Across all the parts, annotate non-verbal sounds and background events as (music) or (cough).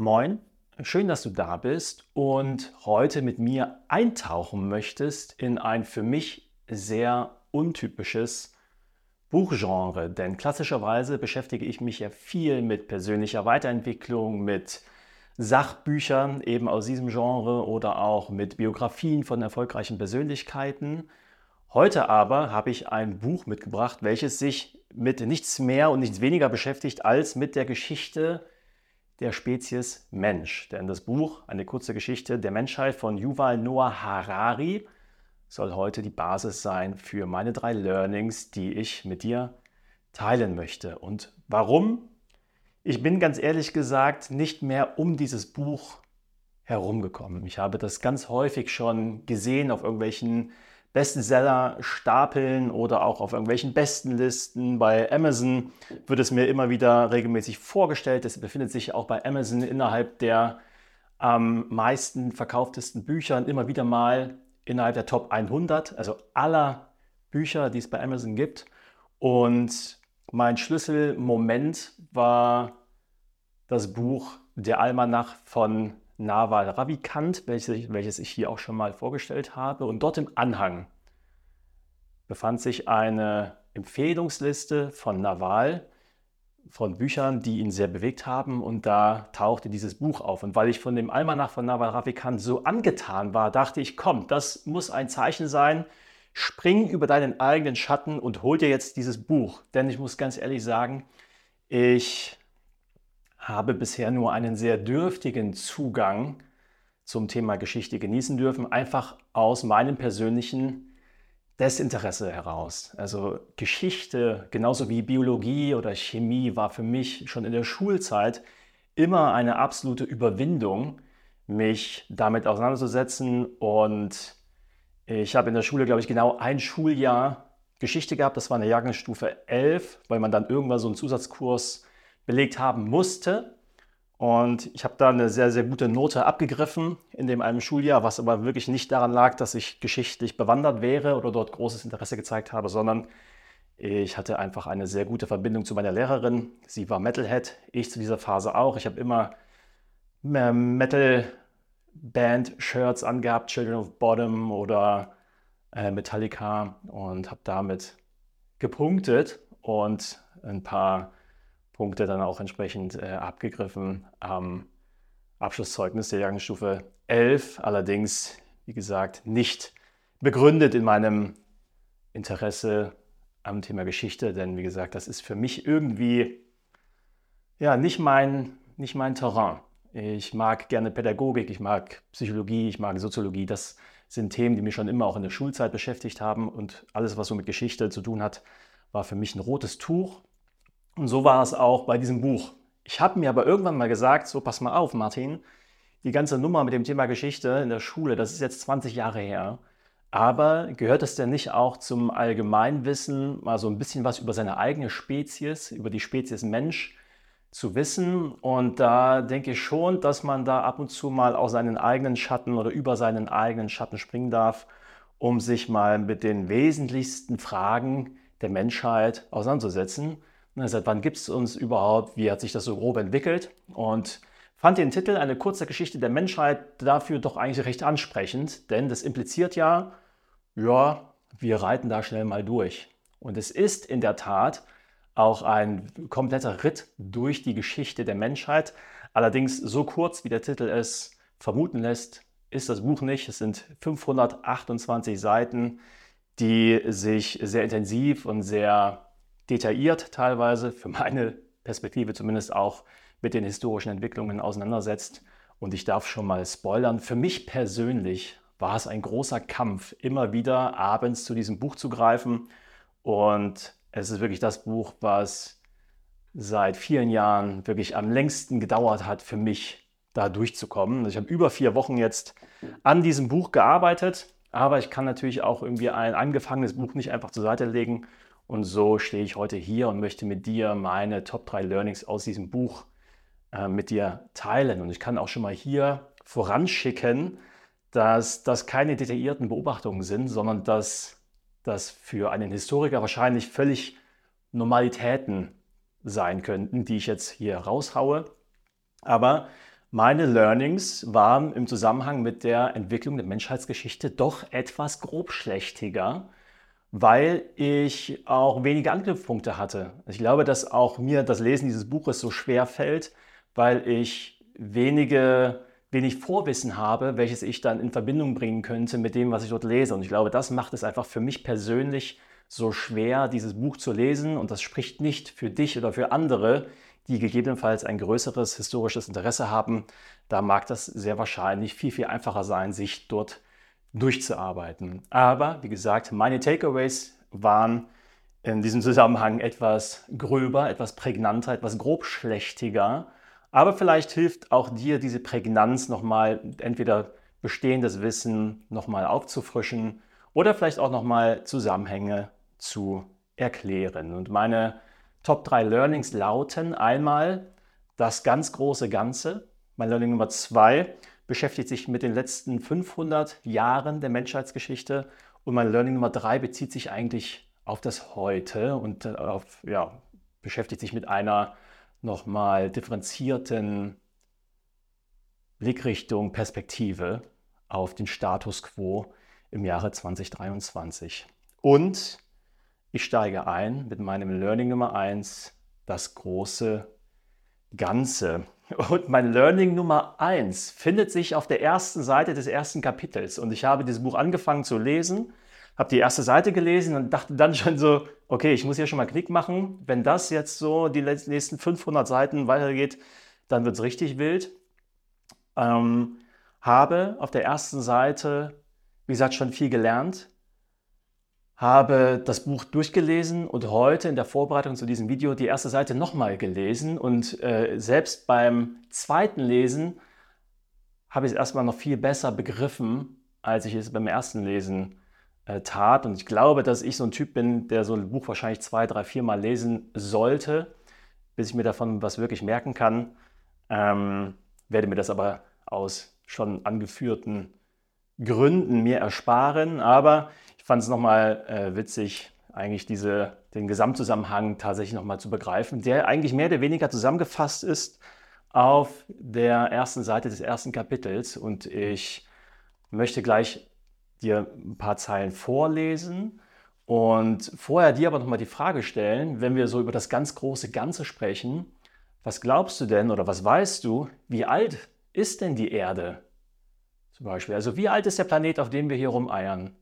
Moin, schön, dass du da bist und heute mit mir eintauchen möchtest in ein für mich sehr untypisches Buchgenre. Denn klassischerweise beschäftige ich mich ja viel mit persönlicher Weiterentwicklung, mit Sachbüchern eben aus diesem Genre oder auch mit Biografien von erfolgreichen Persönlichkeiten. Heute aber habe ich ein Buch mitgebracht, welches sich mit nichts mehr und nichts weniger beschäftigt als mit der Geschichte der Spezies Mensch. Denn das Buch, eine kurze Geschichte der Menschheit von Yuval Noah Harari, soll heute die Basis sein für meine drei Learnings, die ich mit dir teilen möchte. Und warum? Ich bin ganz ehrlich gesagt nicht mehr um dieses Buch herumgekommen. Ich habe das ganz häufig schon gesehen auf irgendwelchen Bestseller stapeln oder auch auf irgendwelchen Bestenlisten. Bei Amazon wird es mir immer wieder regelmäßig vorgestellt. Es befindet sich auch bei Amazon innerhalb der am meisten verkauftesten Büchern immer wieder mal innerhalb der Top 100, also aller Bücher, die es bei Amazon gibt. Und mein Schlüsselmoment war das Buch Der Almanach von Naval Ravikant, welches, welches ich hier auch schon mal vorgestellt habe. Und dort im Anhang befand sich eine Empfehlungsliste von Naval, von Büchern, die ihn sehr bewegt haben. Und da tauchte dieses Buch auf. Und weil ich von dem Almanach von Naval Ravikant so angetan war, dachte ich, komm, das muss ein Zeichen sein. Spring über deinen eigenen Schatten und hol dir jetzt dieses Buch. Denn ich muss ganz ehrlich sagen, ich habe bisher nur einen sehr dürftigen Zugang zum Thema Geschichte genießen dürfen, einfach aus meinem persönlichen Desinteresse heraus. Also Geschichte, genauso wie Biologie oder Chemie, war für mich schon in der Schulzeit immer eine absolute Überwindung, mich damit auseinanderzusetzen. Und ich habe in der Schule, glaube ich, genau ein Schuljahr Geschichte gehabt. Das war eine Jahrgangsstufe 11, weil man dann irgendwann so einen Zusatzkurs belegt haben musste. Und ich habe da eine sehr, sehr gute Note abgegriffen in dem einen Schuljahr, was aber wirklich nicht daran lag, dass ich geschichtlich bewandert wäre oder dort großes Interesse gezeigt habe, sondern ich hatte einfach eine sehr gute Verbindung zu meiner Lehrerin. Sie war Metalhead, ich zu dieser Phase auch. Ich habe immer Metal-Band-Shirts angehabt, Children of Bottom oder äh, Metallica und habe damit gepunktet und ein paar Punkte dann auch entsprechend äh, abgegriffen am Abschlusszeugnis der Jahrgangsstufe 11. Allerdings, wie gesagt, nicht begründet in meinem Interesse am Thema Geschichte, denn wie gesagt, das ist für mich irgendwie ja nicht mein, nicht mein Terrain. Ich mag gerne Pädagogik, ich mag Psychologie, ich mag Soziologie. Das sind Themen, die mich schon immer auch in der Schulzeit beschäftigt haben und alles, was so mit Geschichte zu tun hat, war für mich ein rotes Tuch. Und so war es auch bei diesem Buch. Ich habe mir aber irgendwann mal gesagt, so pass mal auf, Martin, die ganze Nummer mit dem Thema Geschichte in der Schule, das ist jetzt 20 Jahre her. Aber gehört es denn nicht auch zum Allgemeinwissen, mal so ein bisschen was über seine eigene Spezies, über die Spezies Mensch zu wissen? Und da denke ich schon, dass man da ab und zu mal aus seinen eigenen Schatten oder über seinen eigenen Schatten springen darf, um sich mal mit den wesentlichsten Fragen der Menschheit auseinanderzusetzen. Seit wann gibt es uns überhaupt? Wie hat sich das so grob entwickelt? Und fand den Titel Eine kurze Geschichte der Menschheit dafür doch eigentlich recht ansprechend, denn das impliziert ja, ja, wir reiten da schnell mal durch. Und es ist in der Tat auch ein kompletter Ritt durch die Geschichte der Menschheit. Allerdings so kurz, wie der Titel es vermuten lässt, ist das Buch nicht. Es sind 528 Seiten, die sich sehr intensiv und sehr detailliert teilweise, für meine Perspektive zumindest auch mit den historischen Entwicklungen auseinandersetzt. Und ich darf schon mal spoilern, für mich persönlich war es ein großer Kampf, immer wieder abends zu diesem Buch zu greifen. Und es ist wirklich das Buch, was seit vielen Jahren wirklich am längsten gedauert hat für mich, da durchzukommen. Also ich habe über vier Wochen jetzt an diesem Buch gearbeitet, aber ich kann natürlich auch irgendwie ein angefangenes Buch nicht einfach zur Seite legen und so stehe ich heute hier und möchte mit dir meine Top 3 Learnings aus diesem Buch äh, mit dir teilen. Und ich kann auch schon mal hier voranschicken, dass das keine detaillierten Beobachtungen sind, sondern dass das für einen Historiker wahrscheinlich völlig Normalitäten sein könnten, die ich jetzt hier raushaue. Aber Meine Learnings waren im Zusammenhang mit der Entwicklung der Menschheitsgeschichte doch etwas grobschlächtiger, weil ich auch wenige Anknüpfpunkte hatte. Ich glaube, dass auch mir das Lesen dieses Buches so schwer fällt, weil ich wenige, wenig Vorwissen habe, welches ich dann in Verbindung bringen könnte mit dem, was ich dort lese. Und ich glaube, das macht es einfach für mich persönlich so schwer, dieses Buch zu lesen. Und das spricht nicht für dich oder für andere, die gegebenenfalls ein größeres historisches Interesse haben, da mag das sehr wahrscheinlich viel, viel einfacher sein, sich dort durchzuarbeiten. Aber wie gesagt, meine Takeaways waren in diesem Zusammenhang etwas gröber, etwas prägnanter, etwas grobschlächtiger. Aber vielleicht hilft auch dir diese Prägnanz nochmal entweder bestehendes Wissen nochmal aufzufrischen oder vielleicht auch nochmal Zusammenhänge zu erklären. Und meine Top 3 Learnings lauten einmal das ganz große Ganze. Mein Learning Nummer 2 beschäftigt sich mit den letzten 500 Jahren der Menschheitsgeschichte. Und mein Learning Nummer 3 bezieht sich eigentlich auf das Heute und äh, auf, ja, beschäftigt sich mit einer nochmal differenzierten Blickrichtung, Perspektive auf den Status quo im Jahre 2023. Und ich steige ein mit meinem Learning Nummer 1, das große Ganze. Und mein Learning Nummer 1 findet sich auf der ersten Seite des ersten Kapitels. Und ich habe dieses Buch angefangen zu lesen, habe die erste Seite gelesen und dachte dann schon so, okay, ich muss hier schon mal Klick machen. Wenn das jetzt so die nächsten 500 Seiten weitergeht, dann wird es richtig wild. Ähm, habe auf der ersten Seite, wie gesagt, schon viel gelernt habe das Buch durchgelesen und heute in der Vorbereitung zu diesem Video die erste Seite nochmal gelesen. Und äh, selbst beim zweiten Lesen habe ich es erstmal noch viel besser begriffen, als ich es beim ersten Lesen äh, tat. Und ich glaube, dass ich so ein Typ bin, der so ein Buch wahrscheinlich zwei, drei, vier Mal lesen sollte, bis ich mir davon was wirklich merken kann. Ähm, werde mir das aber aus schon angeführten Gründen mir ersparen. Aber fand es nochmal äh, witzig, eigentlich diese, den Gesamtzusammenhang tatsächlich nochmal zu begreifen, der eigentlich mehr oder weniger zusammengefasst ist auf der ersten Seite des ersten Kapitels. Und ich möchte gleich dir ein paar Zeilen vorlesen und vorher dir aber nochmal die Frage stellen, wenn wir so über das ganz große Ganze sprechen, was glaubst du denn oder was weißt du, wie alt ist denn die Erde? Zum Beispiel, also wie alt ist der Planet, auf dem wir hier rumeiern?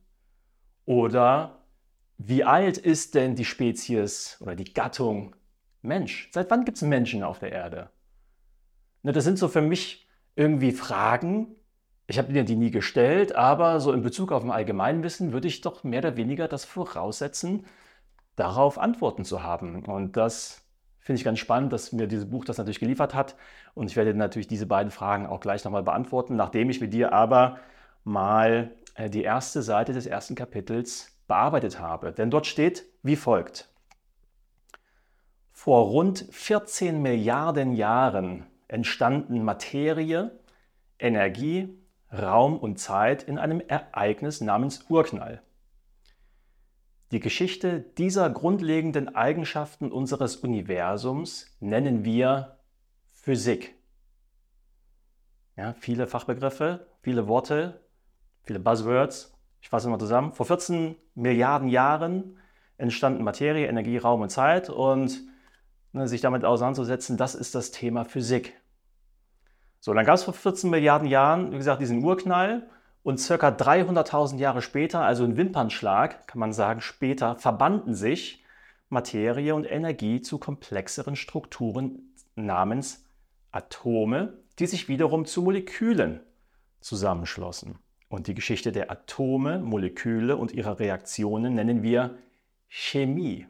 Oder wie alt ist denn die Spezies oder die Gattung Mensch? Seit wann gibt es Menschen auf der Erde? Ne, das sind so für mich irgendwie Fragen. Ich habe mir die nie gestellt, aber so in Bezug auf ein Allgemeinwissen würde ich doch mehr oder weniger das voraussetzen, darauf Antworten zu haben. Und das finde ich ganz spannend, dass mir dieses Buch das natürlich geliefert hat. Und ich werde natürlich diese beiden Fragen auch gleich nochmal beantworten, nachdem ich mit dir aber mal äh, die erste Seite des ersten Kapitels bearbeitet habe. Denn dort steht wie folgt. Vor rund 14 Milliarden Jahren entstanden Materie, Energie, Raum und Zeit in einem Ereignis namens Urknall. Die Geschichte dieser grundlegenden Eigenschaften unseres Universums nennen wir Physik. Ja, viele Fachbegriffe, viele Worte, viele Buzzwords. Ich fasse mal zusammen. Vor 14 Milliarden Jahren entstanden Materie, Energie, Raum und Zeit und ne, sich damit auseinanderzusetzen, das ist das Thema Physik. So, dann gab es vor 14 Milliarden Jahren, wie gesagt, diesen Urknall und circa 300.000 Jahre später, also ein Wimpernschlag, kann man sagen, später, verbanden sich Materie und Energie zu komplexeren Strukturen namens Atome, die sich wiederum zu Molekülen zusammenschlossen. Und die Geschichte der Atome, Moleküle und ihrer Reaktionen nennen wir Chemie.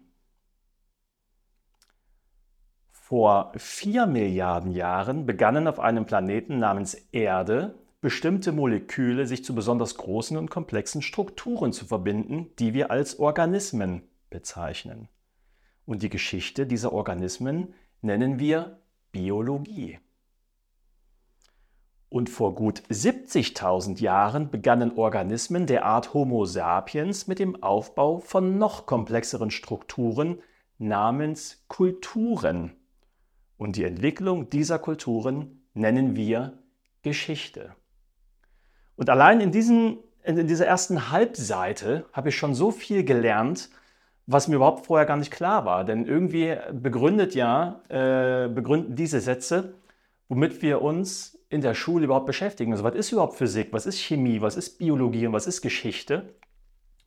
Vor vier Milliarden Jahren begannen auf einem Planeten namens Erde bestimmte Moleküle sich zu besonders großen und komplexen Strukturen zu verbinden, die wir als Organismen bezeichnen. Und die Geschichte dieser Organismen nennen wir Biologie. Und vor gut 70.000 Jahren begannen Organismen der Art Homo sapiens mit dem Aufbau von noch komplexeren Strukturen namens Kulturen. Und die Entwicklung dieser Kulturen nennen wir Geschichte. Und allein in, diesen, in dieser ersten Halbseite habe ich schon so viel gelernt, was mir überhaupt vorher gar nicht klar war. Denn irgendwie begründet ja, äh, begründen diese Sätze, womit wir uns in der Schule überhaupt beschäftigen. Also was ist überhaupt Physik, was ist Chemie, was ist Biologie und was ist Geschichte?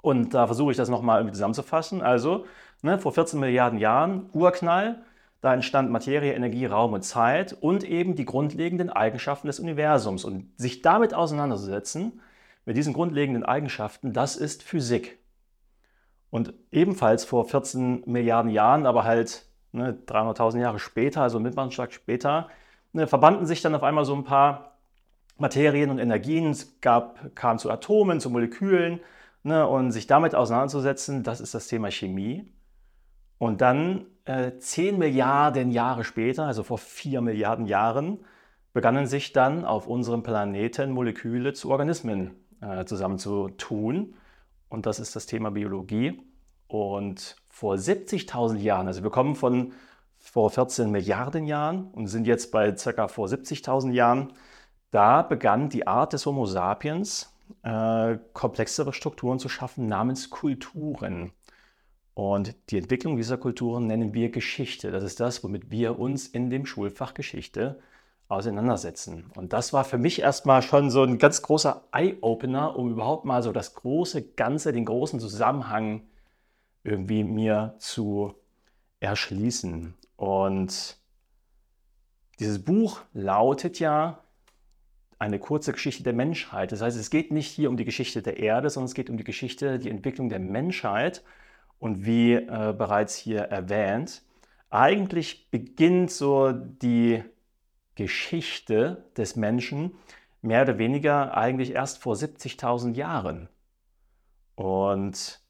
Und da versuche ich das nochmal zusammenzufassen. Also ne, vor 14 Milliarden Jahren, Urknall, da entstand Materie, Energie, Raum und Zeit und eben die grundlegenden Eigenschaften des Universums. Und sich damit auseinanderzusetzen, mit diesen grundlegenden Eigenschaften, das ist Physik. Und ebenfalls vor 14 Milliarden Jahren, aber halt ne, 300.000 Jahre später, also einen Schlag später, ne, verbanden sich dann auf einmal so ein paar Materien und Energien. Es gab, kam zu Atomen, zu Molekülen. Ne, und sich damit auseinanderzusetzen, das ist das Thema Chemie. Und dann äh, 10 Milliarden Jahre später, also vor 4 Milliarden Jahren, begannen sich dann auf unserem Planeten Moleküle zu Organismen äh, zusammenzutun. Und das ist das Thema Biologie. Und vor 70.000 Jahren, also wir kommen von vor 14 Milliarden Jahren und sind jetzt bei ca. vor 70.000 Jahren, da begann die Art des Homo sapiens äh, komplexere Strukturen zu schaffen namens Kulturen. Und die Entwicklung dieser Kulturen nennen wir Geschichte. Das ist das, womit wir uns in dem Schulfach Geschichte auseinandersetzen. Und das war für mich erstmal schon so ein ganz großer Eye-Opener, um überhaupt mal so das große Ganze, den großen Zusammenhang irgendwie mir zu erschließen. Und dieses Buch lautet ja eine kurze Geschichte der Menschheit. Das heißt, es geht nicht hier um die Geschichte der Erde, sondern es geht um die Geschichte, die Entwicklung der Menschheit. Und wie äh, bereits hier erwähnt, eigentlich beginnt so die Geschichte des Menschen mehr oder weniger eigentlich erst vor 70.000 Jahren. Und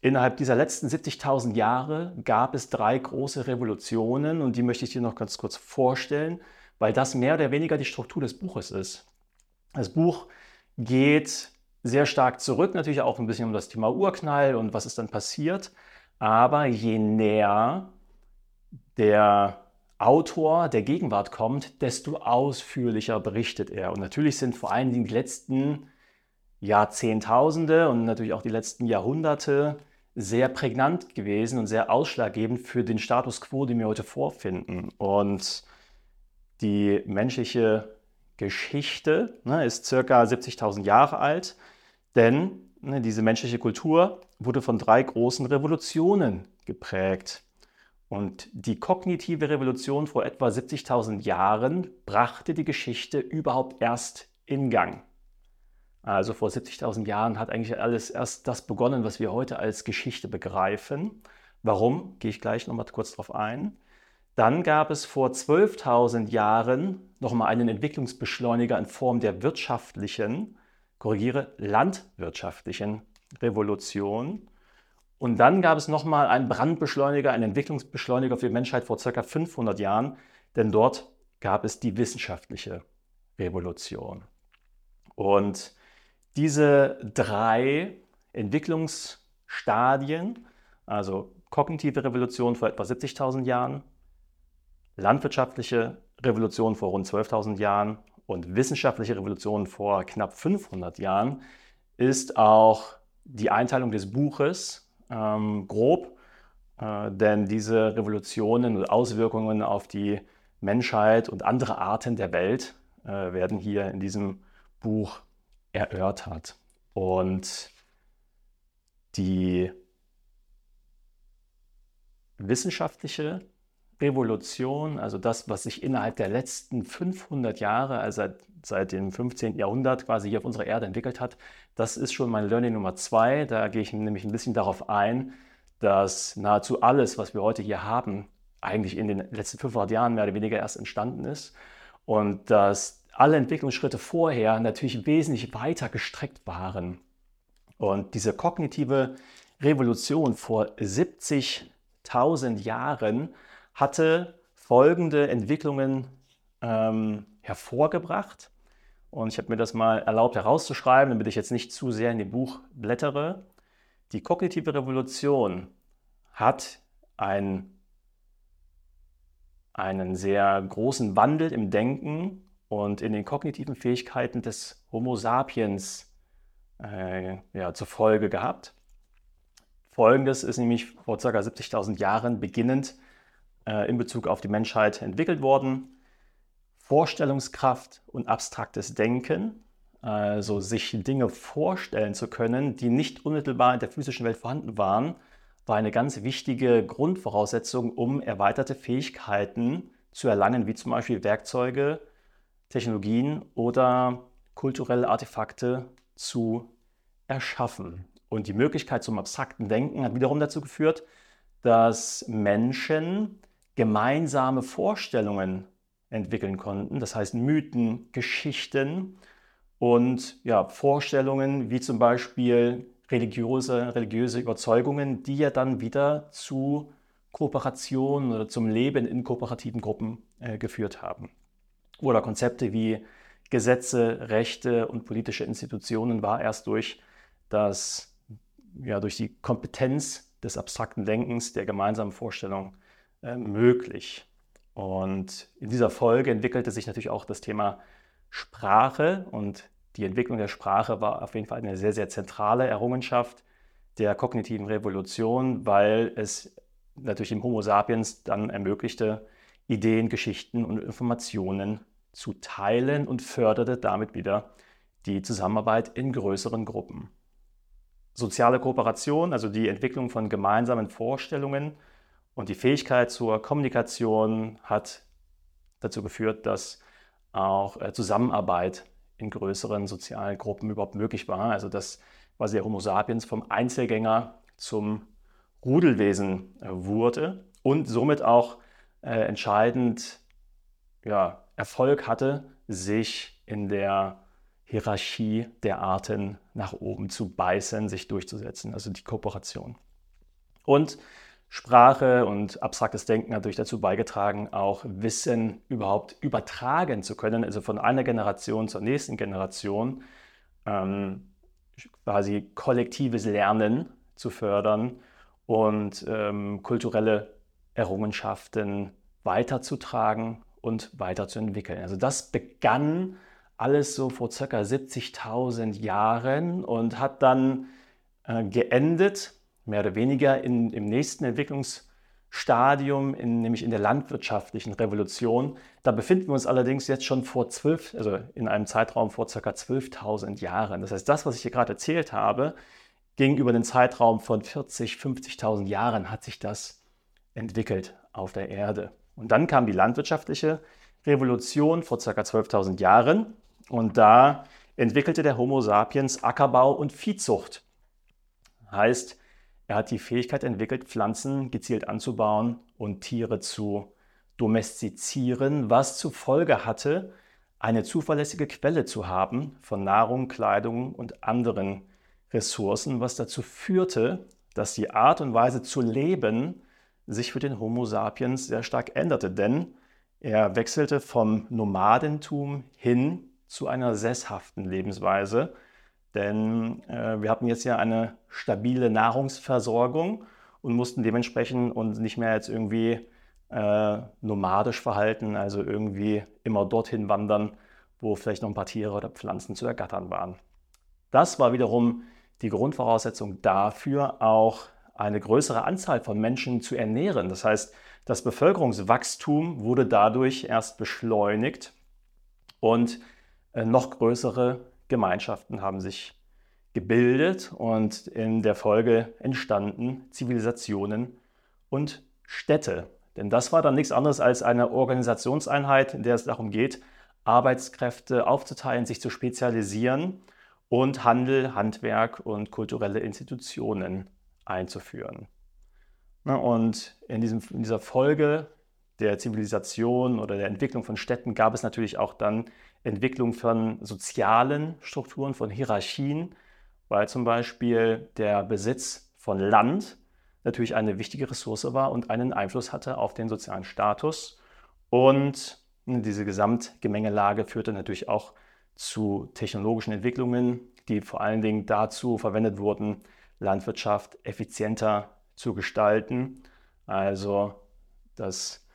innerhalb dieser letzten 70.000 Jahre gab es drei große Revolutionen und die möchte ich dir noch ganz kurz vorstellen, weil das mehr oder weniger die Struktur des Buches ist. Das Buch geht sehr stark zurück, natürlich auch ein bisschen um das Thema Urknall und was ist dann passiert. Aber je näher der Autor der Gegenwart kommt, desto ausführlicher berichtet er. Und natürlich sind vor allen Dingen die letzten Jahrzehntausende und natürlich auch die letzten Jahrhunderte sehr prägnant gewesen und sehr ausschlaggebend für den Status quo, den wir heute vorfinden. Und die menschliche Geschichte ne, ist circa 70.000 Jahre alt. Denn ne, diese menschliche Kultur wurde von drei großen Revolutionen geprägt. Und die kognitive Revolution vor etwa 70.000 Jahren brachte die Geschichte überhaupt erst in Gang. Also vor 70.000 Jahren hat eigentlich alles erst das begonnen, was wir heute als Geschichte begreifen. Warum? Gehe ich gleich nochmal kurz darauf ein. Dann gab es vor 12.000 Jahren nochmal einen Entwicklungsbeschleuniger in Form der wirtschaftlichen korrigiere, landwirtschaftlichen Revolution. Und dann gab es nochmal einen Brandbeschleuniger, einen Entwicklungsbeschleuniger für die Menschheit vor ca. 500 Jahren, denn dort gab es die wissenschaftliche Revolution. Und diese drei Entwicklungsstadien, also kognitive Revolution vor etwa 70.000 Jahren, landwirtschaftliche Revolution vor rund 12.000 Jahren und wissenschaftliche Revolution vor knapp 500 Jahren ist auch die Einteilung des Buches ähm, grob, äh, denn diese Revolutionen und Auswirkungen auf die Menschheit und andere Arten der Welt äh, werden hier in diesem Buch erörtert. Und die wissenschaftliche Revolution, also das, was sich innerhalb der letzten 500 Jahre, also seit, seit dem 15. Jahrhundert quasi hier auf unserer Erde entwickelt hat, das ist schon mein Learning Nummer zwei. Da gehe ich nämlich ein bisschen darauf ein, dass nahezu alles, was wir heute hier haben, eigentlich in den letzten 500 Jahren mehr oder weniger erst entstanden ist und dass alle Entwicklungsschritte vorher natürlich wesentlich weiter gestreckt waren. Und diese kognitive Revolution vor 70.000 Jahren hatte folgende Entwicklungen ähm, hervorgebracht. Und ich habe mir das mal erlaubt herauszuschreiben, damit ich jetzt nicht zu sehr in dem Buch blättere. Die kognitive Revolution hat ein, einen sehr großen Wandel im Denken und in den kognitiven Fähigkeiten des Homo sapiens äh, ja, zur Folge gehabt. Folgendes ist nämlich vor ca. 70.000 Jahren beginnend äh, in Bezug auf die Menschheit entwickelt worden. Vorstellungskraft und abstraktes Denken, also sich Dinge vorstellen zu können, die nicht unmittelbar in der physischen Welt vorhanden waren, war eine ganz wichtige Grundvoraussetzung, um erweiterte Fähigkeiten zu erlangen, wie zum Beispiel Werkzeuge, Technologien oder kulturelle Artefakte zu erschaffen. Und die Möglichkeit zum abstrakten Denken hat wiederum dazu geführt, dass Menschen gemeinsame Vorstellungen entwickeln konnten. Das heißt Mythen, Geschichten und ja, Vorstellungen wie zum Beispiel religiöse, religiöse Überzeugungen, die ja dann wieder zu Kooperation oder zum Leben in kooperativen Gruppen äh, geführt haben. Oder Konzepte wie Gesetze, Rechte und politische Institutionen war erst durch das, ja, durch die Kompetenz des abstrakten Denkens, der gemeinsamen Vorstellung äh, möglich. Und in dieser Folge entwickelte sich natürlich auch das Thema Sprache und die Entwicklung der Sprache war auf jeden Fall eine sehr, sehr zentrale Errungenschaft der kognitiven Revolution, weil es natürlich dem Homo sapiens dann ermöglichte, Ideen, Geschichten und Informationen zu teilen und förderte damit wieder die Zusammenarbeit in größeren Gruppen. Soziale Kooperation, also die Entwicklung von gemeinsamen Vorstellungen, und die Fähigkeit zur Kommunikation hat dazu geführt, dass auch äh, Zusammenarbeit in größeren sozialen Gruppen überhaupt möglich war. Also dass quasi der Homo sapiens vom Einzelgänger zum Rudelwesen äh, wurde und somit auch äh, entscheidend ja, Erfolg hatte, sich in der Hierarchie der Arten nach oben zu beißen, sich durchzusetzen, also die Kooperation. Und Sprache und abstraktes Denken hat natürlich dazu beigetragen, auch Wissen überhaupt übertragen zu können, also von einer Generation zur nächsten Generation ähm, quasi kollektives Lernen zu fördern und ähm, kulturelle Errungenschaften weiterzutragen und weiterzuentwickeln. Also das begann alles so vor ca. 70.000 Jahren und hat dann äh, geendet mehr oder weniger in, im nächsten Entwicklungsstadium, in, nämlich in der landwirtschaftlichen Revolution. Da befinden wir uns allerdings jetzt schon vor zwölf, also in einem Zeitraum vor ca. 12.000 Jahren. Das heißt, das, was ich hier gerade erzählt habe, ging über den Zeitraum von 40, 50.000 Jahren hat sich das entwickelt auf der Erde. Und dann kam die landwirtschaftliche Revolution vor ca. 12.000 Jahren und da entwickelte der Homo sapiens Ackerbau und Viehzucht. Heißt, er hat die Fähigkeit entwickelt, Pflanzen gezielt anzubauen und Tiere zu domestizieren, was zur Folge hatte, eine zuverlässige Quelle zu haben von Nahrung, Kleidung und anderen Ressourcen, was dazu führte, dass die Art und Weise zu leben sich für den Homo sapiens sehr stark änderte, denn er wechselte vom Nomadentum hin zu einer sesshaften Lebensweise, denn äh, wir hatten jetzt ja eine stabile Nahrungsversorgung und mussten dementsprechend uns nicht mehr jetzt irgendwie äh, nomadisch verhalten, also irgendwie immer dorthin wandern, wo vielleicht noch ein paar Tiere oder Pflanzen zu ergattern waren. Das war wiederum die Grundvoraussetzung dafür, auch eine größere Anzahl von Menschen zu ernähren. Das heißt, das Bevölkerungswachstum wurde dadurch erst beschleunigt und äh, noch größere Gemeinschaften haben sich gebildet und in der Folge entstanden Zivilisationen und Städte. Denn das war dann nichts anderes als eine Organisationseinheit, in der es darum geht, Arbeitskräfte aufzuteilen, sich zu spezialisieren und Handel, Handwerk und kulturelle Institutionen einzuführen. Und in, diesem, in dieser Folge der Zivilisation oder der Entwicklung von Städten gab es natürlich auch dann Entwicklung von sozialen Strukturen, von Hierarchien, weil zum Beispiel der Besitz von Land natürlich eine wichtige Ressource war und einen Einfluss hatte auf den sozialen Status. Und diese Gesamtgemengelage führte natürlich auch zu technologischen Entwicklungen, die vor allen Dingen dazu verwendet wurden, Landwirtschaft effizienter zu gestalten. Also das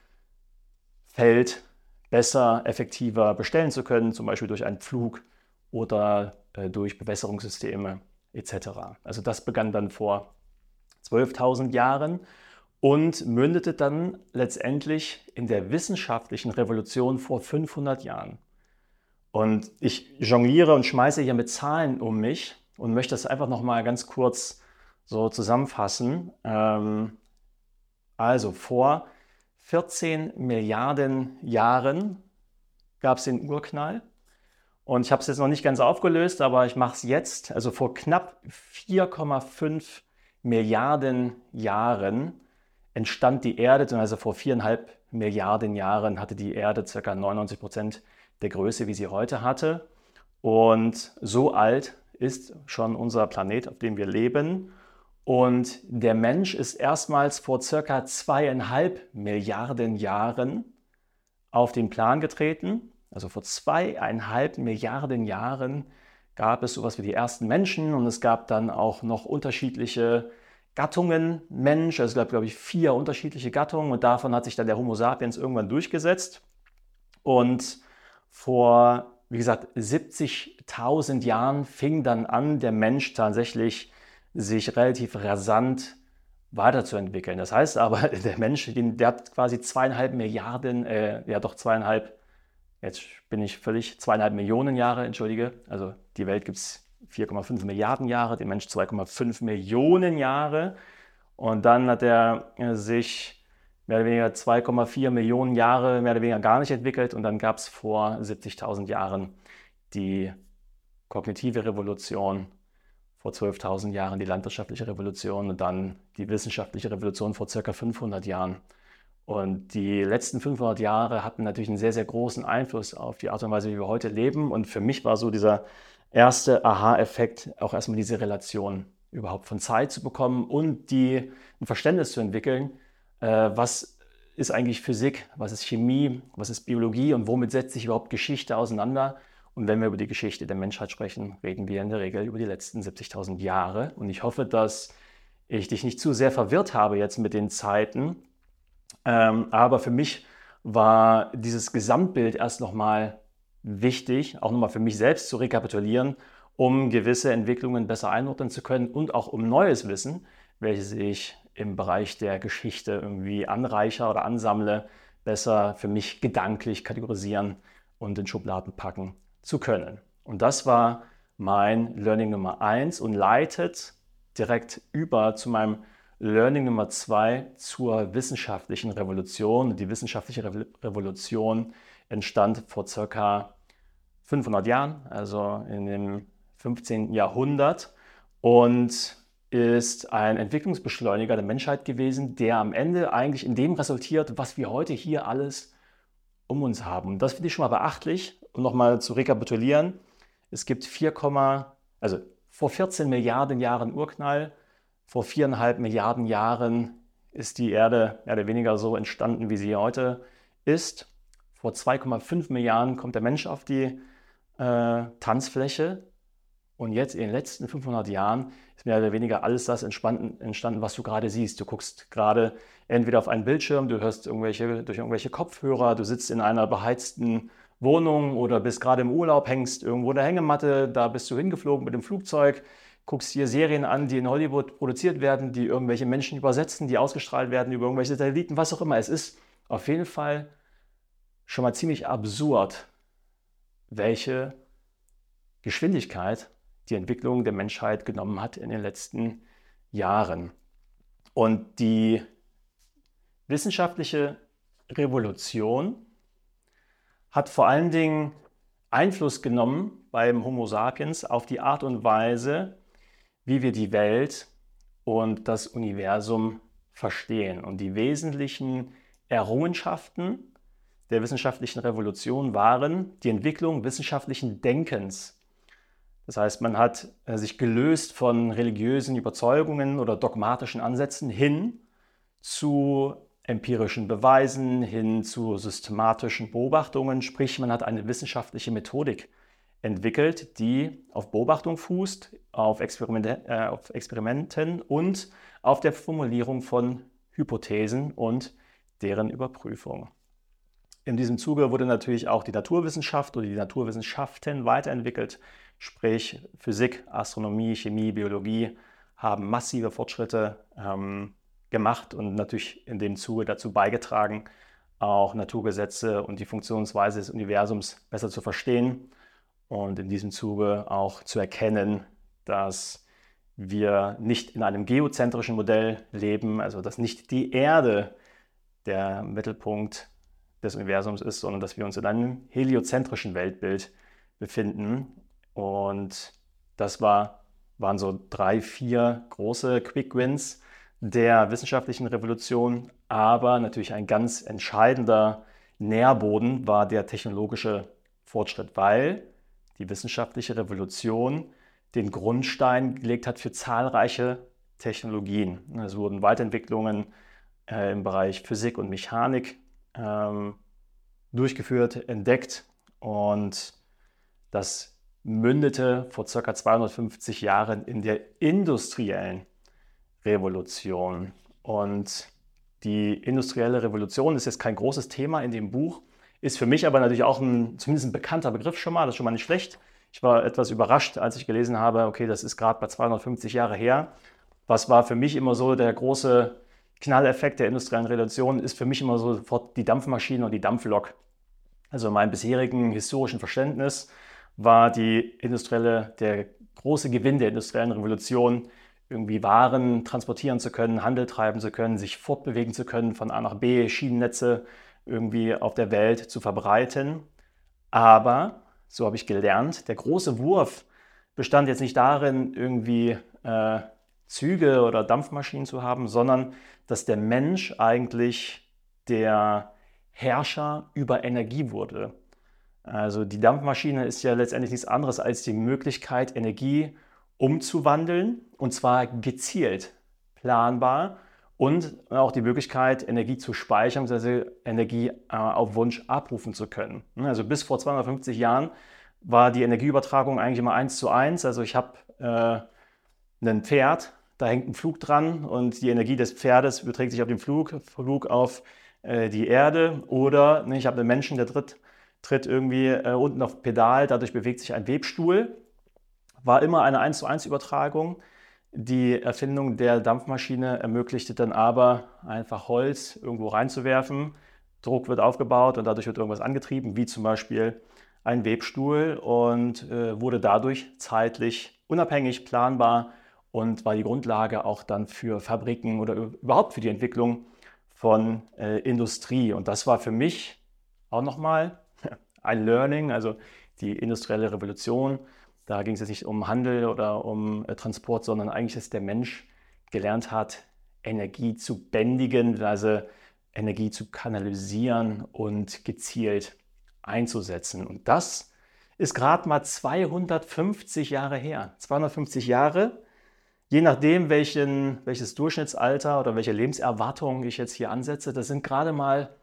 Feld besser, effektiver bestellen zu können, zum Beispiel durch einen Pflug oder äh, durch Bewässerungssysteme etc. Also das begann dann vor 12.000 Jahren und mündete dann letztendlich in der wissenschaftlichen Revolution vor 500 Jahren. Und ich jongliere und schmeiße hier mit Zahlen um mich und möchte das einfach nochmal ganz kurz so zusammenfassen. Ähm, also vor 14 Milliarden Jahren gab es den Urknall. Und ich habe es jetzt noch nicht ganz aufgelöst, aber ich mache es jetzt. Also vor knapp 4,5 Milliarden Jahren entstand die Erde, also vor viereinhalb Milliarden Jahren hatte die Erde ca. 99 Prozent der Größe, wie sie heute hatte. Und so alt ist schon unser Planet, auf dem wir leben. Und der Mensch ist erstmals vor circa zweieinhalb Milliarden Jahren auf den Plan getreten. Also vor zweieinhalb Milliarden Jahren gab es sowas wie die ersten Menschen und es gab dann auch noch unterschiedliche Gattungen Mensch. Also es gab, glaube ich, vier unterschiedliche Gattungen und davon hat sich dann der Homo sapiens irgendwann durchgesetzt. Und vor, wie gesagt, 70.000 Jahren fing dann an, der Mensch tatsächlich sich relativ rasant weiterzuentwickeln. Das heißt aber, (laughs) der Mensch, der hat quasi zweieinhalb Milliarden, äh, ja doch zweieinhalb, jetzt bin ich völlig, zweieinhalb Millionen Jahre, entschuldige. Also die Welt gibt es 4,5 Milliarden Jahre, der Mensch 2,5 Millionen Jahre. Und dann hat er äh, sich mehr oder weniger 2,4 Millionen Jahre mehr oder weniger gar nicht entwickelt. Und dann gab es vor 70.000 Jahren die kognitive Revolution, vor 12.000 Jahren die landwirtschaftliche Revolution und dann die wissenschaftliche Revolution vor circa 500 Jahren. Und die letzten 500 Jahre hatten natürlich einen sehr, sehr großen Einfluss auf die Art und Weise, wie wir heute leben. Und für mich war so dieser erste Aha-Effekt auch erstmal diese Relation überhaupt von Zeit zu bekommen und die, ein Verständnis zu entwickeln, äh, was ist eigentlich Physik, was ist Chemie, was ist Biologie und womit setzt sich überhaupt Geschichte auseinander. Und wenn wir über die Geschichte der Menschheit sprechen, reden wir in der Regel über die letzten 70.000 Jahre. Und ich hoffe, dass ich dich nicht zu sehr verwirrt habe jetzt mit den Zeiten. Ähm, aber für mich war dieses Gesamtbild erst nochmal wichtig, auch nochmal für mich selbst zu rekapitulieren, um gewisse Entwicklungen besser einordnen zu können und auch um neues Wissen, welches ich im Bereich der Geschichte irgendwie anreicher oder ansammle, besser für mich gedanklich kategorisieren und in Schubladen packen zu können. Und das war mein Learning Nummer 1 und leitet direkt über zu meinem Learning Nummer 2 zur wissenschaftlichen Revolution. Die wissenschaftliche Revolution entstand vor circa 500 Jahren, also in dem 15. Jahrhundert und ist ein Entwicklungsbeschleuniger der Menschheit gewesen, der am Ende eigentlich in dem resultiert, was wir heute hier alles um uns haben. Und das finde ich schon mal beachtlich, um nochmal zu rekapitulieren. Es gibt 4, also vor 14 Milliarden Jahren Urknall, vor viereinhalb Milliarden Jahren ist die Erde mehr oder weniger so entstanden, wie sie heute ist. Vor 2,5 Milliarden kommt der Mensch auf die äh, Tanzfläche. Und jetzt in den letzten 500 Jahren ist mehr oder weniger alles das entstanden, was du gerade siehst. Du guckst gerade entweder auf einen Bildschirm, du hörst irgendwelche, durch irgendwelche Kopfhörer, du sitzt in einer beheizten Wohnung oder bist gerade im Urlaub, hängst irgendwo in der Hängematte, da bist du hingeflogen mit dem Flugzeug, guckst dir Serien an, die in Hollywood produziert werden, die irgendwelche Menschen übersetzen, die ausgestrahlt werden über irgendwelche Satelliten, was auch immer. Es ist auf jeden Fall schon mal ziemlich absurd, welche Geschwindigkeit die Entwicklung der Menschheit genommen hat in den letzten Jahren. Und die wissenschaftliche Revolution hat vor allen Dingen Einfluss genommen beim Homo sapiens auf die Art und Weise, wie wir die Welt und das Universum verstehen. Und die wesentlichen Errungenschaften der wissenschaftlichen Revolution waren die Entwicklung wissenschaftlichen Denkens. Das heißt, man hat äh, sich gelöst von religiösen Überzeugungen oder dogmatischen Ansätzen hin zu empirischen Beweisen, hin zu systematischen Beobachtungen, sprich man hat eine wissenschaftliche Methodik entwickelt, die auf Beobachtung fußt, auf, Experimente, äh, auf Experimenten und auf der Formulierung von Hypothesen und deren Überprüfung. in diesem Zuge wurde natürlich auch die Naturwissenschaft oder die Naturwissenschaften weiterentwickelt. Sprich, Physik, Astronomie, Chemie, Biologie haben massive Fortschritte ähm, gemacht und natürlich in dem Zuge dazu beigetragen, auch Naturgesetze und die Funktionsweise des Universums besser zu verstehen und in diesem Zuge auch zu erkennen, dass wir nicht in einem geozentrischen Modell leben, also dass nicht die Erde der Mittelpunkt des Universums ist, sondern dass wir uns in einem heliozentrischen Weltbild befinden. Und das war, waren so drei, vier große Quick Wins der wissenschaftlichen Revolution. Aber natürlich ein ganz entscheidender Nährboden war der technologische Fortschritt, weil die wissenschaftliche Revolution den Grundstein gelegt hat für zahlreiche Technologien. Es wurden Weiterentwicklungen äh, im Bereich Physik und Mechanik ähm, durchgeführt, entdeckt und das mündete vor ca. 250 Jahren in der industriellen Revolution. Und die industrielle Revolution ist jetzt kein großes Thema in dem Buch, ist für mich aber natürlich auch ein, zumindest ein bekannter Begriff schon mal, das ist schon mal nicht schlecht. Ich war etwas überrascht, als ich gelesen habe, okay, das ist gerade bei 250 Jahre her. Was war für mich immer so der große Knalleffekt der industriellen Revolution, ist für mich immer sofort die Dampfmaschine und die Dampflok. Also in meinem bisherigen historischen Verständnis war die industrielle, der große Gewinn der industriellen Revolution, irgendwie Waren transportieren zu können, Handel treiben zu können, sich fortbewegen zu können, von A nach B, Schienennetze irgendwie auf der Welt zu verbreiten. Aber, so habe ich gelernt, der große Wurf bestand jetzt nicht darin, irgendwie äh, Züge oder Dampfmaschinen zu haben, sondern dass der Mensch eigentlich der Herrscher über Energie wurde. Also die Dampfmaschine ist ja letztendlich nichts anderes als die Möglichkeit, Energie umzuwandeln und zwar gezielt, planbar und auch die Möglichkeit, Energie zu speichern, also Energie äh, auf Wunsch abrufen zu können. Also bis vor 250 Jahren war die Energieübertragung eigentlich immer eins zu eins. Also ich habe äh, ein Pferd, da hängt ein Flug dran und die Energie des Pferdes überträgt sich auf den Flug, Flug auf äh, die Erde. Oder ne, ich habe einen Menschen, der tritt, tritt irgendwie äh, unten auf Pedal, dadurch bewegt sich ein Webstuhl. War immer eine 1 zu 1 Übertragung. Die Erfindung der Dampfmaschine ermöglichte dann aber einfach Holz irgendwo reinzuwerfen. Druck wird aufgebaut und dadurch wird irgendwas angetrieben, wie zum Beispiel ein Webstuhl und äh, wurde dadurch zeitlich unabhängig, planbar und war die Grundlage auch dann für Fabriken oder überhaupt für die Entwicklung von äh, Industrie. Und das war für mich auch nochmal ein Learning, also die industrielle Revolution. Da ging es jetzt nicht um Handel oder um äh, Transport, sondern eigentlich, dass der Mensch gelernt hat, Energie zu bändigen, also Energie zu kanalisieren und gezielt einzusetzen. Und das ist gerade mal 250 Jahre her. 250 Jahre Je nachdem, welchen, welches Durchschnittsalter oder welche Lebenserwartung ich jetzt hier ansetze, das sind gerade mal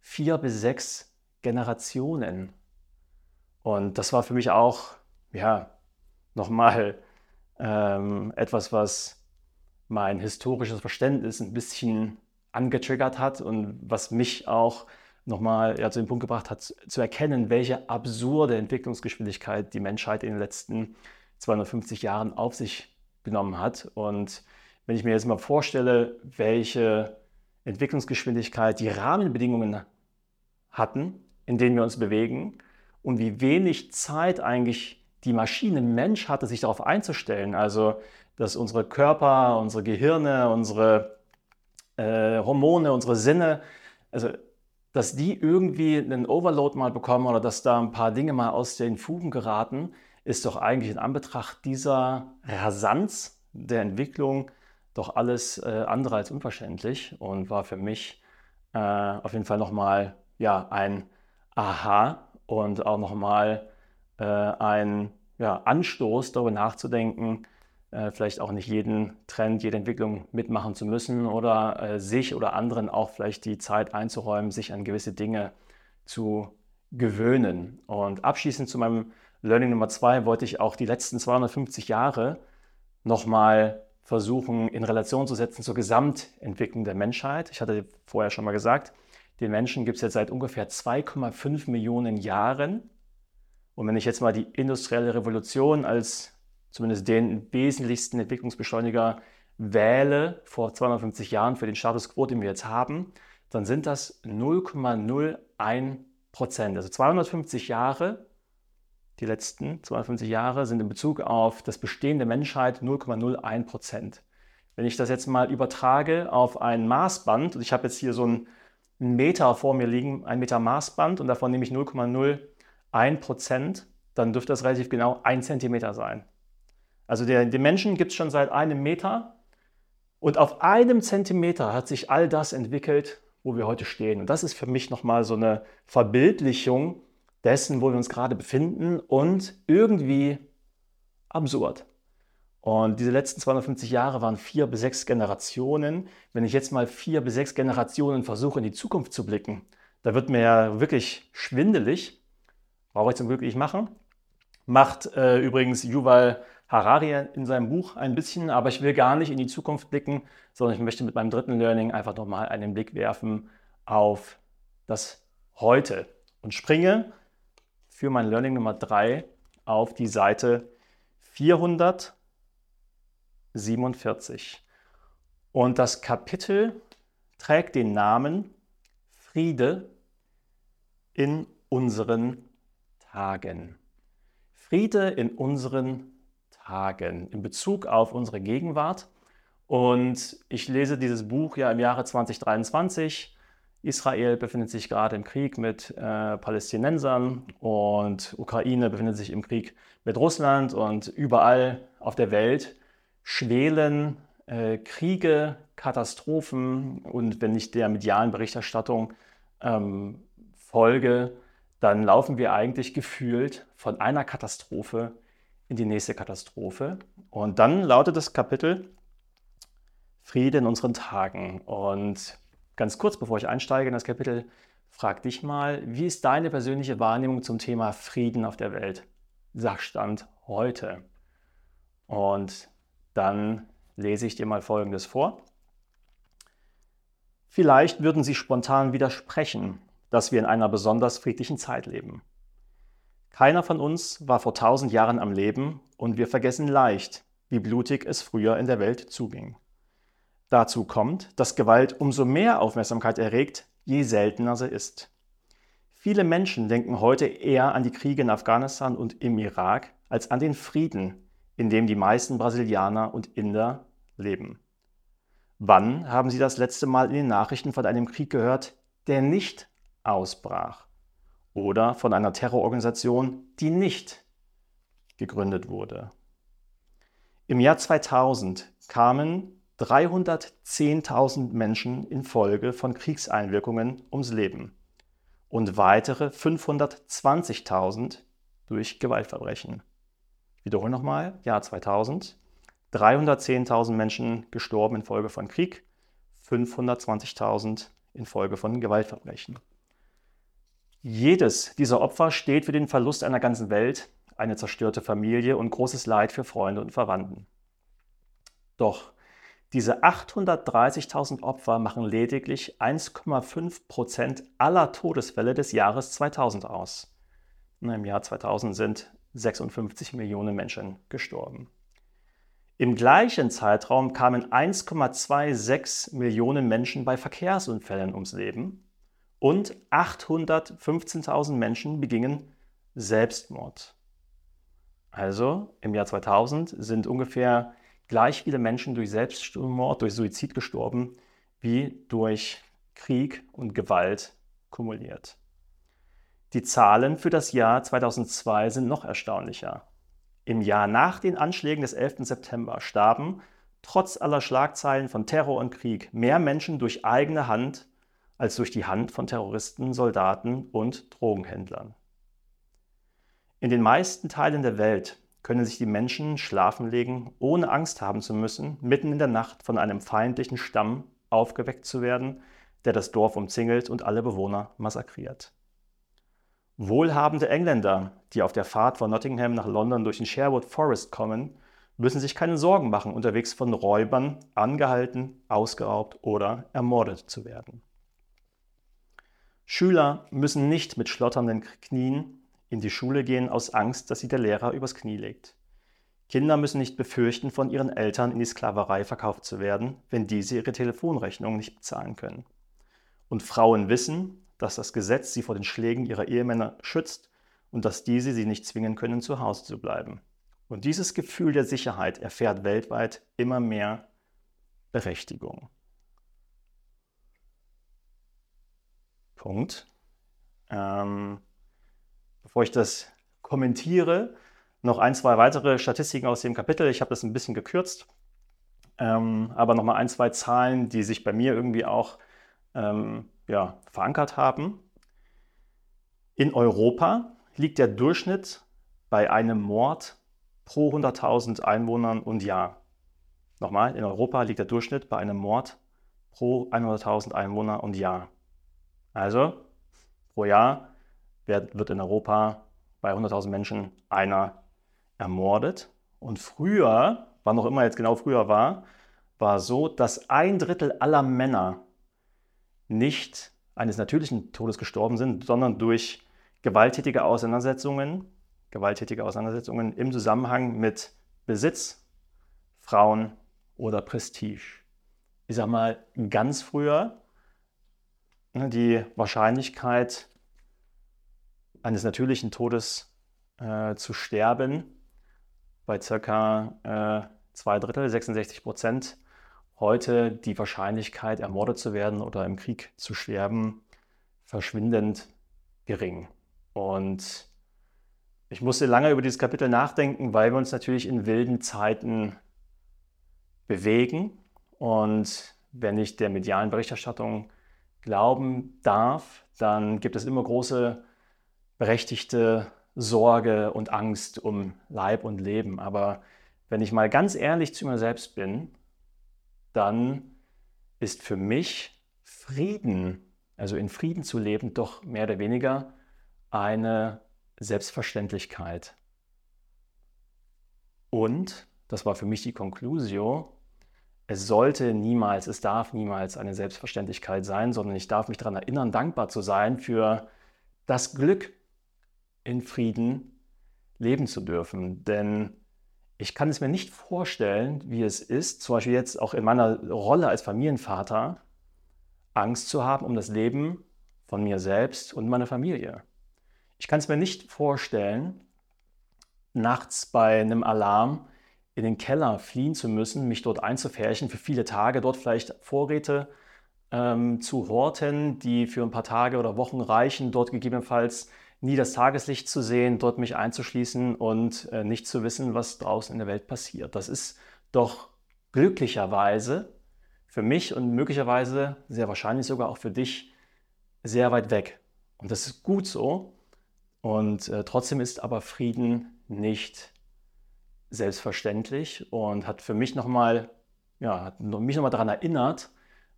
vier bis sechs Generationen. Und das war für mich auch, ja, nochmal ähm, etwas, was mein historisches Verständnis ein bisschen angetriggert hat und was mich auch nochmal ja, zu dem Punkt gebracht hat, zu erkennen, welche absurde Entwicklungsgeschwindigkeit die Menschheit in den letzten 250 Jahren auf sich genommen hat. Und wenn ich mir jetzt mal vorstelle, welche Entwicklungsgeschwindigkeit die Rahmenbedingungen hatten, in denen wir uns bewegen und wie wenig Zeit eigentlich die Maschine Mensch hatte, sich darauf einzustellen. Also, dass unsere Körper, unsere Gehirne, unsere äh, Hormone, unsere Sinne, also dass die irgendwie einen Overload mal bekommen oder dass da ein paar Dinge mal aus den Fugen geraten, ist doch eigentlich in Anbetracht dieser Rasanz der Entwicklung doch alles äh, andere als unverständlich und war für mich äh, auf jeden Fall nochmal ja, ein Aha und auch nochmal äh, ein ja, Anstoß, darüber nachzudenken, äh, vielleicht auch nicht jeden Trend, jede Entwicklung mitmachen zu müssen oder äh, sich oder anderen auch vielleicht die Zeit einzuräumen, sich an gewisse Dinge zu gewöhnen. Und abschließend zu meinem Learning Nummer zwei wollte ich auch die letzten 250 Jahre nochmal versuchen in Relation zu setzen zur Gesamtentwicklung der Menschheit. Ich hatte vorher schon mal gesagt, Den Menschen gibt es jetzt seit ungefähr 2,5 Millionen Jahren. Und wenn ich jetzt mal die industrielle Revolution als zumindest den wesentlichsten Entwicklungsbeschleuniger wähle vor 250 Jahren für den Status quo, den wir jetzt haben, dann sind das 0,01 Prozent. Also 250 Jahre, die letzten 250 Jahre sind in Bezug auf das Bestehen der Menschheit 0,01 Prozent. Wenn ich das jetzt mal übertrage auf ein Maßband, und ich habe jetzt hier so einen Meter vor mir liegen, ein Meter Maßband, und davon nehme ich 0,01 Prozent, dann dürfte das relativ genau ein Zentimeter sein. Also den Menschen gibt es schon seit einem Meter und auf einem Zentimeter hat sich all das entwickelt, wo wir heute stehen. Und das ist für mich nochmal so eine Verbildlichung dessen, wo wir uns gerade befinden und irgendwie absurd. Und diese letzten 250 Jahre waren vier bis sechs Generationen. Wenn ich jetzt mal vier bis sechs Generationen versuche, in die Zukunft zu blicken, da wird mir ja wirklich schwindelig. Brauche ich zum Glück nicht machen. Macht äh, übrigens Yuval Harari in seinem Buch ein bisschen, aber ich will gar nicht in die Zukunft blicken, sondern ich möchte mit meinem dritten Learning einfach nochmal einen Blick werfen auf das Heute und springe für mein Learning Nummer drei auf die Seite 400. 47. Und das Kapitel trägt den Namen Friede in unseren Tagen. Friede in unseren Tagen in Bezug auf unsere Gegenwart. Und ich lese dieses Buch ja im Jahre 2023. Israel befindet sich gerade im Krieg mit äh, Palästinensern und Ukraine befindet sich im Krieg mit Russland und überall auf der Welt schwelen äh, Kriege, Katastrophen und wenn ich der medialen Berichterstattung ähm, folge, dann laufen wir eigentlich gefühlt von einer Katastrophe in die nächste Katastrophe. Und dann lautet das Kapitel Friede in unseren Tagen. Und ganz kurz, bevor ich einsteige in das Kapitel, frag dich mal, wie ist deine persönliche Wahrnehmung zum Thema Frieden auf der Welt? Sachstand heute. Und dann lese ich dir mal Folgendes vor. Vielleicht würden Sie spontan widersprechen, dass wir in einer besonders friedlichen Zeit leben. Keiner von uns war vor tausend Jahren am Leben und wir vergessen leicht, wie blutig es früher in der Welt zuging. Dazu kommt, dass Gewalt umso mehr Aufmerksamkeit erregt, je seltener sie ist. Viele Menschen denken heute eher an die Kriege in Afghanistan und im Irak als an den Frieden, in dem die meisten Brasilianer und Inder leben. Wann haben Sie das letzte Mal in den Nachrichten von einem Krieg gehört, der nicht ausbrach? Oder von einer Terrororganisation, die nicht gegründet wurde? Im Jahr 2000 kamen 310.000 Menschen infolge von Kriegseinwirkungen ums Leben und weitere 520.000 durch Gewaltverbrechen wiederhole nochmal, Jahr 2000, 310.000 Menschen gestorben infolge von Krieg, 520.000 infolge von Gewaltverbrechen. Jedes dieser Opfer steht für den Verlust einer ganzen Welt, eine zerstörte Familie und großes Leid für Freunde und Verwandten. Doch diese 830.000 Opfer machen lediglich 1,5 Prozent aller Todesfälle des Jahres 2000 aus. Im Jahr 2000 sind 56 Millionen Menschen gestorben. Im gleichen Zeitraum kamen 1,26 Millionen Menschen bei Verkehrsunfällen ums Leben und 815.000 Menschen begingen Selbstmord. Also im Jahr 2000 sind ungefähr gleich viele Menschen durch Selbstmord, durch Suizid gestorben, wie durch Krieg und Gewalt kumuliert. Die Zahlen für das Jahr 2002 sind noch erstaunlicher. Im Jahr nach den Anschlägen des 11. September starben, trotz aller Schlagzeilen von Terror und Krieg, mehr Menschen durch eigene Hand als durch die Hand von Terroristen, Soldaten und Drogenhändlern. In den meisten Teilen der Welt können sich die Menschen schlafen legen, ohne Angst haben zu müssen, mitten in der Nacht von einem feindlichen Stamm aufgeweckt zu werden, der das Dorf umzingelt und alle Bewohner massakriert. Wohlhabende Engländer, die auf der Fahrt von Nottingham nach London durch den Sherwood Forest kommen, müssen sich keine Sorgen machen, unterwegs von Räubern angehalten, ausgeraubt oder ermordet zu werden. Schüler müssen nicht mit schlotternden Knien in die Schule gehen aus Angst, dass sie der Lehrer übers Knie legt. Kinder müssen nicht befürchten, von ihren Eltern in die Sklaverei verkauft zu werden, wenn diese ihre Telefonrechnung nicht bezahlen können. Und Frauen wissen, dass das Gesetz sie vor den Schlägen ihrer Ehemänner schützt und dass diese sie nicht zwingen können, zu Hause zu bleiben. Und dieses Gefühl der Sicherheit erfährt weltweit immer mehr Berechtigung. Punkt. Ähm, bevor ich das kommentiere, noch ein, zwei weitere Statistiken aus dem Kapitel. Ich habe das ein bisschen gekürzt, ähm, aber nochmal ein, zwei Zahlen, die sich bei mir irgendwie auch ähm, ja, verankert haben. In Europa liegt der Durchschnitt bei einem Mord pro 100.000 Einwohnern und Jahr. Nochmal, in Europa liegt der Durchschnitt bei einem Mord pro 100.000 Einwohner und Jahr. Also pro Jahr wird, in Europa bei 100.000 Menschen einer ermordet. Und früher, wann auch immer jetzt genau früher war, war so, dass ein Drittel aller Männer nicht eines natürlichen Todes gestorben sind, sondern durch gewalttätige Auseinandersetzungen, gewalttätige Auseinandersetzungen im Zusammenhang mit Besitz, Frauen oder Prestige. Ich sag mal, ganz früher ne, die Wahrscheinlichkeit eines natürlichen Todes äh, zu sterben bei circa äh, zwei Drittel, 66 Prozent. Heute die Wahrscheinlichkeit, ermordet zu werden oder im Krieg zu sterben, verschwindend gering. Und ich musste lange über dieses Kapitel nachdenken, weil wir uns natürlich in wilden Zeiten bewegen. Und wenn ich der medialen Berichterstattung glauben darf, dann gibt es immer große berechtigte Sorge und Angst um Leib und Leben. Aber wenn ich mal ganz ehrlich zu mir selbst bin, dann ist für mich Frieden, also in Frieden zu leben, doch mehr oder weniger eine Selbstverständlichkeit. Und, das war für mich die Conclusio, es sollte niemals, es darf niemals eine Selbstverständlichkeit sein, sondern ich darf mich daran erinnern, dankbar zu sein für das Glück, in Frieden leben zu dürfen. Denn ich kann es mir nicht vorstellen, wie es ist, zum Beispiel jetzt auch in meiner Rolle als Familienvater, Angst zu haben um das Leben von mir selbst und meiner Familie. Ich kann es mir nicht vorstellen, nachts bei einem Alarm in den Keller fliehen zu müssen, mich dort einzufärchen für viele Tage, dort vielleicht Vorräte ähm, zu horten, die für ein paar Tage oder Wochen reichen, dort gegebenenfalls nie das Tageslicht zu sehen, dort mich einzuschließen und äh, nicht zu wissen, was draußen in der Welt passiert. Das ist doch glücklicherweise für mich und möglicherweise sehr wahrscheinlich sogar auch für dich sehr weit weg. Und das ist gut so. Und äh, trotzdem ist aber Frieden nicht selbstverständlich und hat für mich nochmal, ja, hat mich nochmal daran erinnert,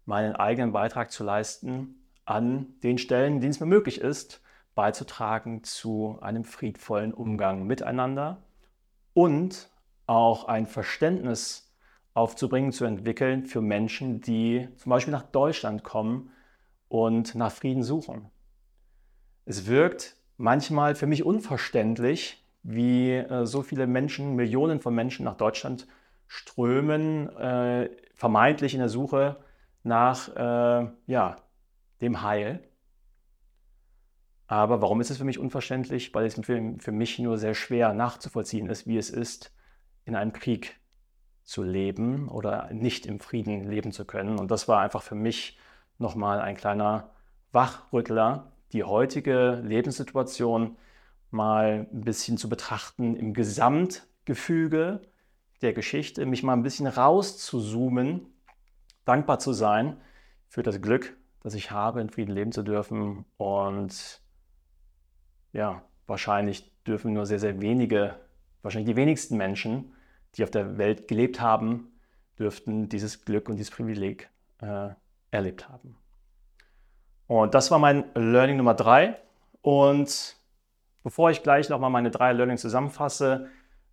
meinen eigenen Beitrag zu leisten an den Stellen, denen es mir möglich ist, beizutragen zu einem friedvollen Umgang miteinander und auch ein Verständnis aufzubringen, zu entwickeln für Menschen, die zum Beispiel nach Deutschland kommen und nach Frieden suchen. Es wirkt manchmal für mich unverständlich, wie äh, so viele Menschen, Millionen von Menschen nach Deutschland strömen, äh, vermeintlich in der Suche nach äh, ja, dem Heil. Aber warum ist es für mich unverständlich? Weil es für, für mich nur sehr schwer nachzuvollziehen ist, wie es ist, in einem Krieg zu leben oder nicht im Frieden leben zu können. Und das war einfach für mich nochmal ein kleiner Wachrüttler, die heutige Lebenssituation mal ein bisschen zu betrachten im Gesamtgefüge der Geschichte, mich mal ein bisschen rauszuzoomen, dankbar zu sein für das Glück, das ich habe, in Frieden leben zu dürfen und ja, wahrscheinlich dürfen nur sehr, sehr wenige, wahrscheinlich die wenigsten Menschen, die auf der Welt gelebt haben, dürften dieses Glück und dieses Privileg äh, erlebt haben. Und das war mein Learning Nummer drei. Und bevor ich gleich nochmal meine drei Learnings zusammenfasse,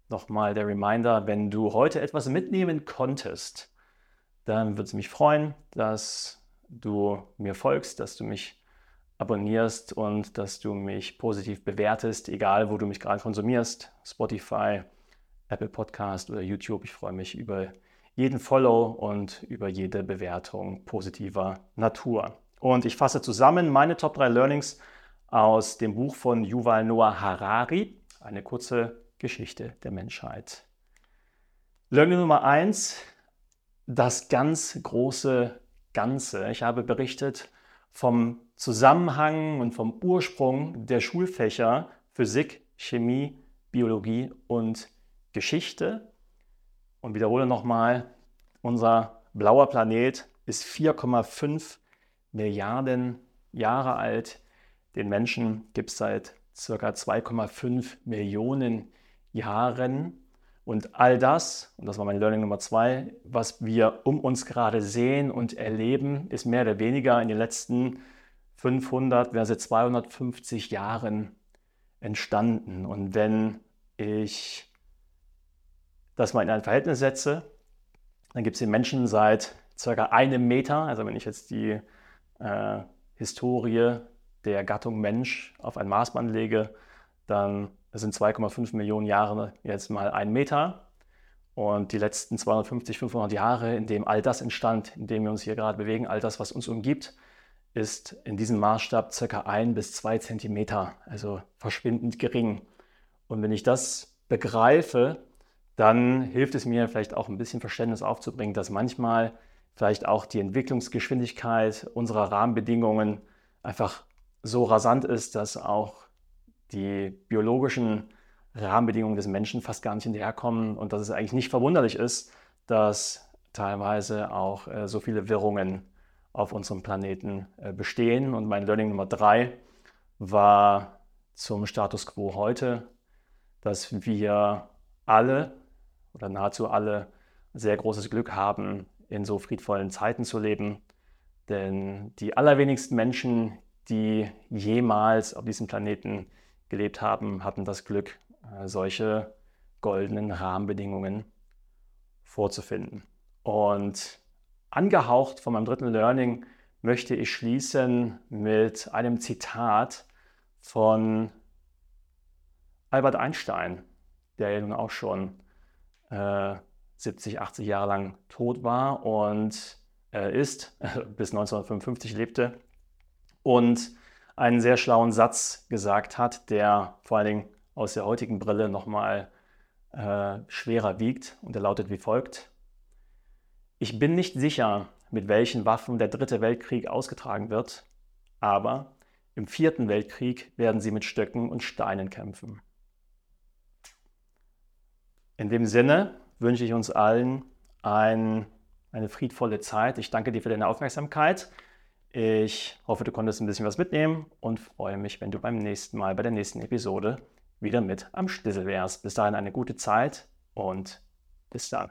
nochmal der Reminder, wenn du heute etwas mitnehmen konntest, dann würde es mich freuen, dass du mir folgst, dass du mich abonnierst und dass du mich positiv bewertest, egal wo du mich gerade konsumierst. Spotify, Apple Podcast oder YouTube. Ich freue mich über jeden Follow und über jede Bewertung positiver Natur. Und ich fasse zusammen meine Top 3 Learnings aus dem Buch von Yuval Noah Harari, eine kurze Geschichte der Menschheit. Learning Nummer 1, das ganz große Ganze. Ich habe berichtet vom Zusammenhang und vom Ursprung der Schulfächer Physik, Chemie, Biologie und Geschichte. Und wiederhole nochmal, unser blauer Planet ist 4,5 Milliarden Jahre alt. Den Menschen gibt es seit ca. 2,5 Millionen Jahren. Und all das, und das war mein Learning Nummer zwei, was wir um uns gerade sehen und erleben, ist mehr oder weniger in den letzten 500, verse 250 Jahren entstanden. Und wenn ich das mal in ein Verhältnis setze, dann gibt es den Menschen seit circa einem Meter, also wenn ich jetzt die äh, Historie der Gattung Mensch auf ein Maßband lege, dann sind 2,5 Millionen Jahre jetzt mal ein Meter. Und die letzten 250, 500 Jahre, in dem all das entstand, in dem wir uns hier gerade bewegen, all das, was uns umgibt, ist in diesem Maßstab circa ein bis zwei Zentimeter, also verschwindend gering. Und wenn ich das begreife, dann hilft es mir vielleicht auch ein bisschen Verständnis aufzubringen, dass manchmal vielleicht auch die Entwicklungsgeschwindigkeit unserer Rahmenbedingungen einfach so rasant ist, dass auch die biologischen Rahmenbedingungen des Menschen fast gar nicht hinterherkommen und dass es eigentlich nicht verwunderlich ist, dass teilweise auch äh, so viele Wirrungen auf unserem Planeten äh, bestehen. Und mein Learning Nummer drei war zum Status quo heute, dass wir alle oder nahezu alle sehr großes Glück haben, in so friedvollen Zeiten zu leben. Denn die allerwenigsten Menschen, die jemals auf diesem Planeten gelebt haben, hatten das Glück, äh, solche goldenen Rahmenbedingungen vorzufinden. Und Angehaucht von meinem dritten Learning möchte ich schließen mit einem Zitat von Albert Einstein, der ja nun auch schon äh, 70, 80 Jahre lang tot war und äh, ist, äh, (laughs) bis 1955 lebte und einen sehr schlauen Satz gesagt hat, der vor allen Dingen aus der heutigen Brille nochmal äh, schwerer wiegt und er lautet wie folgt. Ich bin nicht sicher, mit welchen Waffen der dritte Weltkrieg ausgetragen wird, aber im vierten Weltkrieg werden sie mit Stöcken und Steinen kämpfen. In dem Sinne wünsche ich uns allen ein, eine friedvolle Zeit. Ich danke dir für deine Aufmerksamkeit. Ich hoffe, du konntest ein bisschen was mitnehmen und freue mich, wenn du beim nächsten Mal, bei der nächsten Episode wieder mit am Schlüssel wärst. Bis dahin eine gute Zeit und bis dann.